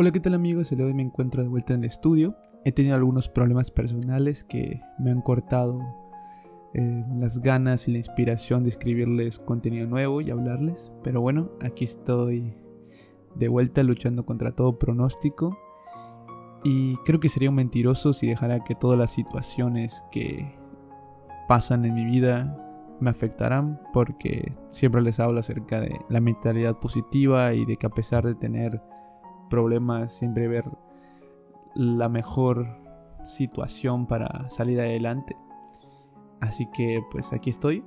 Hola, ¿qué tal amigos? El día de hoy me encuentro de vuelta en el estudio. He tenido algunos problemas personales que me han cortado eh, las ganas y la inspiración de escribirles contenido nuevo y hablarles. Pero bueno, aquí estoy de vuelta luchando contra todo pronóstico. Y creo que sería un mentiroso si dejara que todas las situaciones que pasan en mi vida me afectarán porque siempre les hablo acerca de la mentalidad positiva y de que a pesar de tener problemas, siempre ver la mejor situación para salir adelante. Así que pues aquí estoy.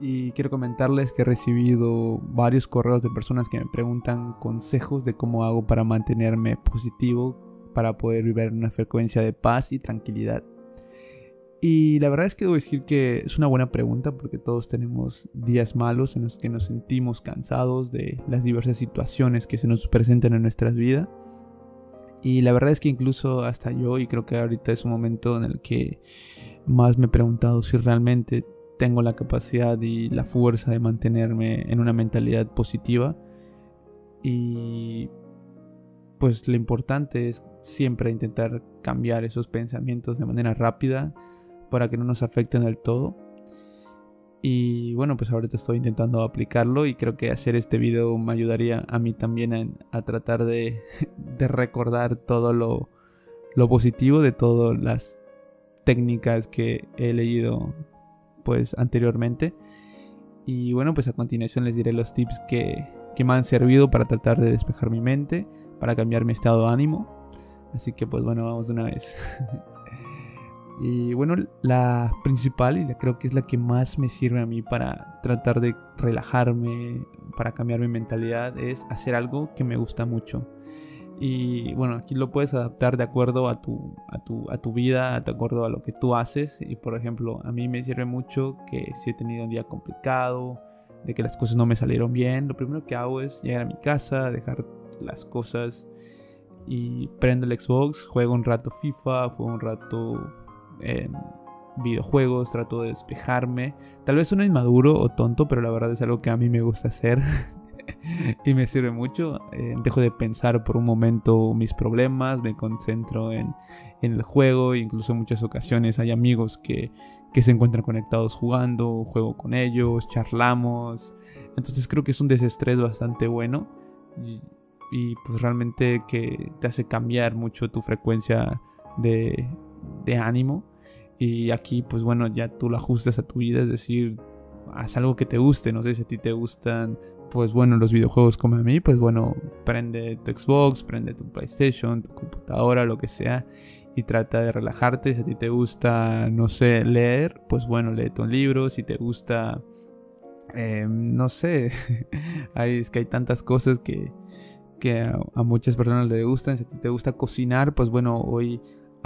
Y quiero comentarles que he recibido varios correos de personas que me preguntan consejos de cómo hago para mantenerme positivo, para poder vivir en una frecuencia de paz y tranquilidad. Y la verdad es que debo decir que es una buena pregunta porque todos tenemos días malos en los que nos sentimos cansados de las diversas situaciones que se nos presentan en nuestras vidas. Y la verdad es que incluso hasta yo, y creo que ahorita es un momento en el que más me he preguntado si realmente tengo la capacidad y la fuerza de mantenerme en una mentalidad positiva. Y pues lo importante es siempre intentar cambiar esos pensamientos de manera rápida para que no nos afecten del todo. Y bueno, pues ahorita estoy intentando aplicarlo y creo que hacer este video me ayudaría a mí también a, tratar de, recordar todo lo, lo positivo de todas las técnicas que he leído pues anteriormente. Y bueno, pues a continuación les diré los tips que, que me han servido para tratar de despejar mi mente, para cambiar mi estado de ánimo. Así que pues bueno, vamos de una vez. Y bueno, la principal y creo que es la que más me sirve a mí para tratar de relajarme, para cambiar mi mentalidad, es hacer algo que me gusta mucho. Y bueno, aquí lo puedes adaptar de acuerdo a tu, a tu, a tu vida, de acuerdo a lo que tú haces. Y por ejemplo, a mí me sirve mucho que si he tenido un día complicado, de que las cosas no me salieron bien, lo primero que hago es llegar a mi casa, dejar las cosas y prendo el Xbox, juego un rato FIFA, juego un rato videojuegos, trato de despejarme. Tal vez suene inmaduro o tonto, pero la verdad es algo que a mí me gusta hacer y me sirve mucho. Eh, dejo de pensar por un momento mis problemas, me concentro en, el juego, incluso en muchas ocasiones hay amigos que, se encuentran conectados jugando, juego con ellos, charlamos. Entonces creo que es un desestrés bastante bueno y, y pues realmente que te hace cambiar mucho tu frecuencia de, de ánimo. Y aquí, pues bueno, ya tú lo ajustas a tu vida, es decir, haz algo que te guste, no sé si a ti te gustan, pues bueno, los videojuegos como a mí, pues bueno, prende tu Xbox, prende tu PlayStation, tu computadora, lo que sea, y trata de relajarte. Si a ti te gusta, no sé, leer, pues bueno, lee un libro. Si te gusta, em, no sé, es que hay tantas cosas que, que a, a muchas personas les gustan. Si a ti te gusta cocinar, pues bueno, hoy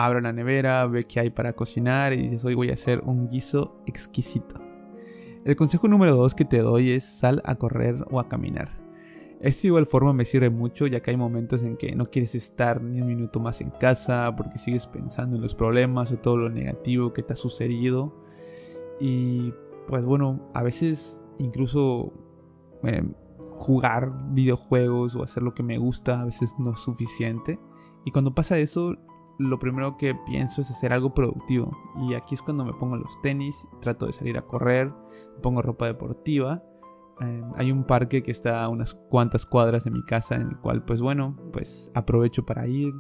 abre la nevera, ve qué hay para cocinar y dices, hoy voy a hacer un guiso exquisito. El consejo número 2 que te doy es sal a correr o a caminar. Esto de igual forma me sirve mucho ya que hay momentos en que no quieres estar ni un minuto más en casa porque sigues pensando en los problemas o todo lo negativo que te ha sucedido. Y pues bueno, a veces incluso em, jugar videojuegos o hacer lo que me gusta a veces no es suficiente. Y cuando pasa eso, lo primero que pienso es hacer algo productivo. Y aquí es cuando me pongo los tenis, trato de salir a correr, pongo ropa deportiva. Em, hay un parque que está a unas cuantas cuadras de mi casa en el cual pues bueno, pues aprovecho para ir.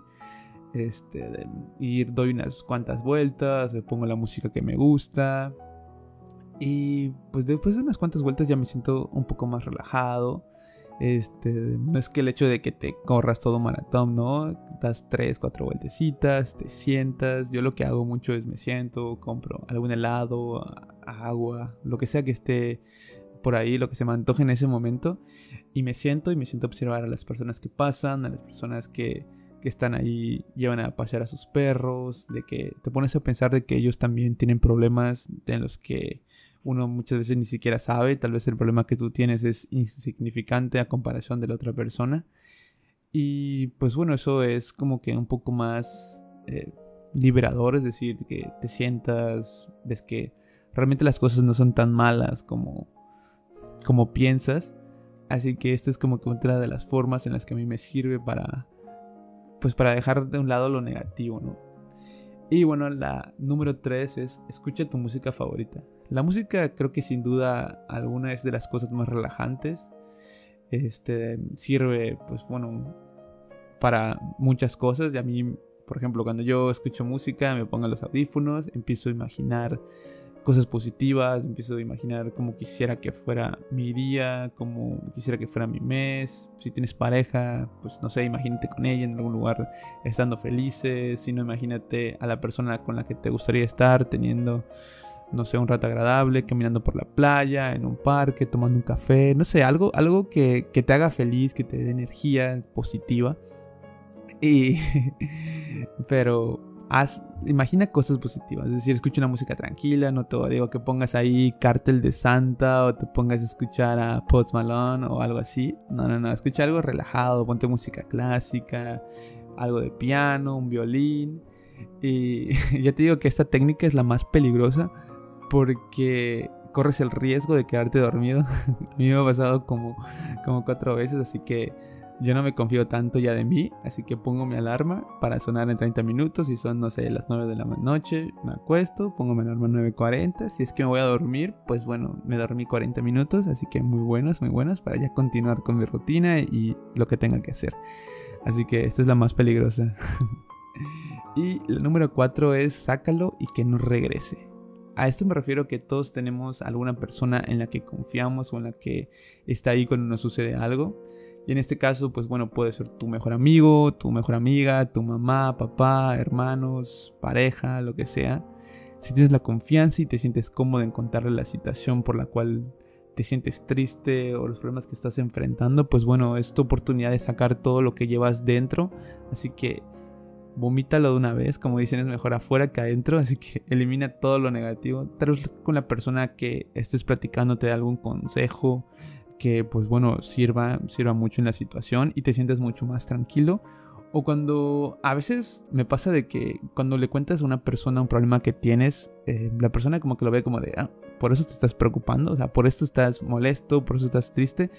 Este, ir, doy unas cuantas vueltas, me pongo la música que me gusta. Y pues después de unas cuantas vueltas ya me siento un poco más relajado. Este, no es que el hecho de que te corras todo maratón, ¿no? Das tres, cuatro vueltecitas, te sientas. Yo lo que hago mucho es me siento, compro algún helado, agua, lo que sea que esté por ahí, lo que se me antoje en ese momento. Y me siento y me siento a observar a las personas que pasan, a las personas que, que están ahí, llevan a pasear a sus perros, de que te pones a pensar de que ellos también tienen problemas en los que uno muchas veces ni siquiera sabe, tal vez el problema que tú tienes es insignificante a comparación de la otra persona. Y pues bueno, eso es como que un poco más eh, liberador, es decir, que te sientas, ves que realmente las cosas no son tan malas como, como piensas. Así que esta es como que otra de las formas en las que a mí me sirve para, pues para dejar de un lado lo negativo, ¿no? Y bueno, la número 3 es escucha tu música favorita. La música creo que sin duda alguna es de las cosas más relajantes. Este sirve, pues bueno, para muchas cosas. Y a mí, por ejemplo, cuando yo escucho música, me pongo los audífonos, empiezo a imaginar cosas positivas, empiezo a imaginar cómo quisiera que fuera mi día, cómo quisiera que fuera mi mes. Si tienes pareja, pues no sé, imagínate con ella en algún lugar estando felices, si no, imagínate a la persona con la que te gustaría estar teniendo, no sé, un rato agradable, caminando por la playa, en un parque, tomando un café, no sé, algo, algo que, que te haga feliz, que te dé energía positiva. Y... pero imagina cosas positivas. Es decir, escucha una música tranquila, no te digo que pongas ahí Cartel de Santa o te pongas a escuchar a Post Malone o algo así. No, no, no, escucha algo relajado, ponte música clásica, algo de piano, un violín. Y ya te digo que esta técnica es la más peligrosa porque corres el riesgo de quedarte dormido. a mí me ha pasado como, como cuatro veces, así que yo no me confío tanto ya de mí, así que pongo mi alarma para sonar en 30 minutos. Y son, no sé, las 9 de la noche, me acuesto, pongo mi alarma 9.40. Si es que me voy a dormir, pues bueno, me dormí 40 minutos, así que muy buenos, muy buenos para ya continuar con mi rutina y lo que tenga que hacer. Así que esta es la más peligrosa. y el número 4 es sácalo y que no regrese. A esto me refiero que todos tenemos alguna persona en la que confiamos o en la que está ahí cuando nos sucede algo y en este caso, pues bueno, puede ser tu mejor amigo, tu mejor amiga, tu mamá, papá, hermanos, pareja, lo que sea. Si tienes la confianza y te sientes cómodo en contarle la situación por la cual te sientes triste o los problemas que estás enfrentando, pues bueno, es tu oportunidad de sacar todo lo que llevas dentro. Así que vomítalo de una vez, como dicen, es mejor afuera que adentro, así que elimina todo lo negativo. Tal vez con la persona que estés platicando te dé algún consejo, que pues bueno sirva, sirva mucho en la situación y te sientes mucho más tranquilo. O cuando a veces me pasa de que cuando le cuentas a una persona un problema que tienes, eh, la persona como que lo ve como de, ah, por eso te estás preocupando, o sea, por eso estás molesto, por eso estás triste.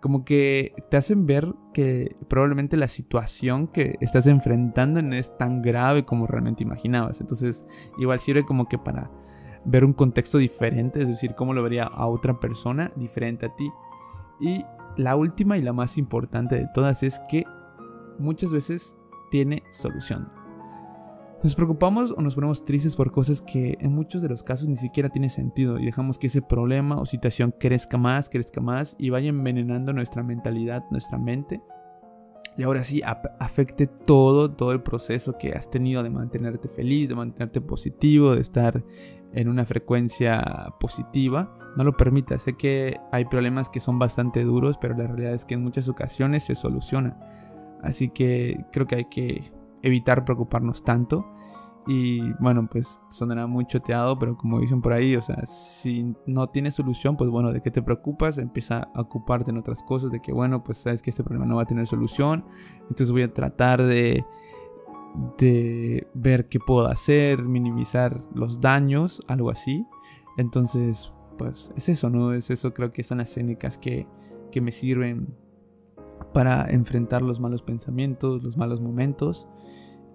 Como que te hacen ver que probablemente la situación que estás enfrentando no es tan grave como realmente imaginabas. Entonces, igual sirve como que para ver un contexto diferente, es decir, cómo lo vería a otra persona diferente a ti. Y la última y la más importante de todas es que muchas veces tiene solución. Nos preocupamos o nos ponemos tristes por cosas que en muchos de los casos ni siquiera tiene sentido y dejamos que ese problema o situación crezca más, crezca más y vaya envenenando nuestra mentalidad, nuestra mente. Y ahora sí afecte todo, todo el proceso que has tenido de mantenerte feliz, de mantenerte positivo, de estar en una frecuencia positiva, no lo permita. Sé que hay problemas que son bastante duros, pero la realidad es que en muchas ocasiones se soluciona. Así que creo que hay que evitar preocuparnos tanto. Y bueno, pues sonará muy choteado, pero como dicen por ahí, o sea, si no tienes solución, pues bueno, ¿de qué te preocupas? Empieza a ocuparte en otras cosas, de que bueno, pues sabes que este problema no va a tener solución, entonces voy a tratar de de ver qué puedo hacer, minimizar los daños, algo así. Entonces, pues es eso, ¿no? Es eso, creo que son las técnicas que, que me sirven para enfrentar los malos pensamientos, los malos momentos.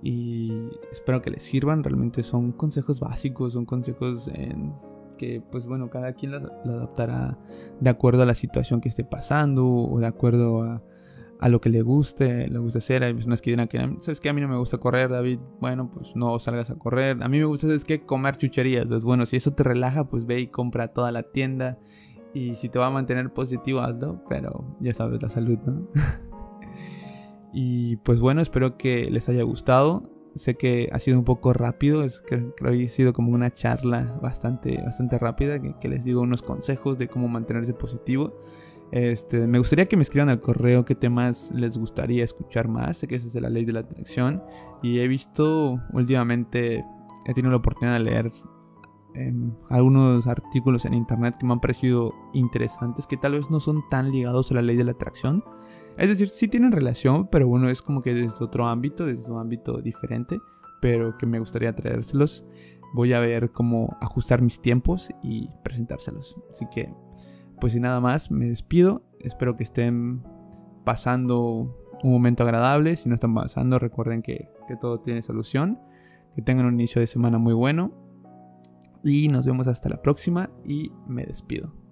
Y espero que les sirvan. Realmente son consejos básicos, son consejos en que, pues bueno, cada quien lo adaptará de acuerdo a la situación que esté pasando o de acuerdo a a lo que le guste, le gusta hacer. Hay personas que dirán que, ¿sabes qué? A mí no me gusta correr, David. Bueno, pues no salgas a correr. A mí me gusta, ¿sabes qué? Comer chucherías. Pues bueno, si eso te relaja, pues ve y compra toda la tienda. Y si te va a mantener positivo, hazlo. Pero ya sabes, la salud, ¿no? y pues bueno, espero que les haya gustado. Sé que ha sido un poco rápido, es que creo que ha sido como una charla bastante, bastante rápida, que, que les digo unos consejos de cómo mantenerse positivo. Este, me gustaría que me escriban al correo qué temas les gustaría escuchar más. Sé que esa es de la ley de la atracción. Y he visto últimamente, he tenido la oportunidad de leer em, algunos artículos en internet que me han parecido interesantes, que tal vez no son tan ligados a la ley de la atracción. Es decir, sí tienen relación, pero bueno, es como que desde otro ámbito, desde un ámbito diferente, pero que me gustaría traérselos. Voy a ver cómo ajustar mis tiempos y presentárselos. Así que pues sin nada más, me despido. Espero que estén pasando un momento agradable. Si no están pasando, recuerden que, que todo tiene solución. Que tengan un inicio de semana muy bueno. Y nos vemos hasta la próxima y me despido.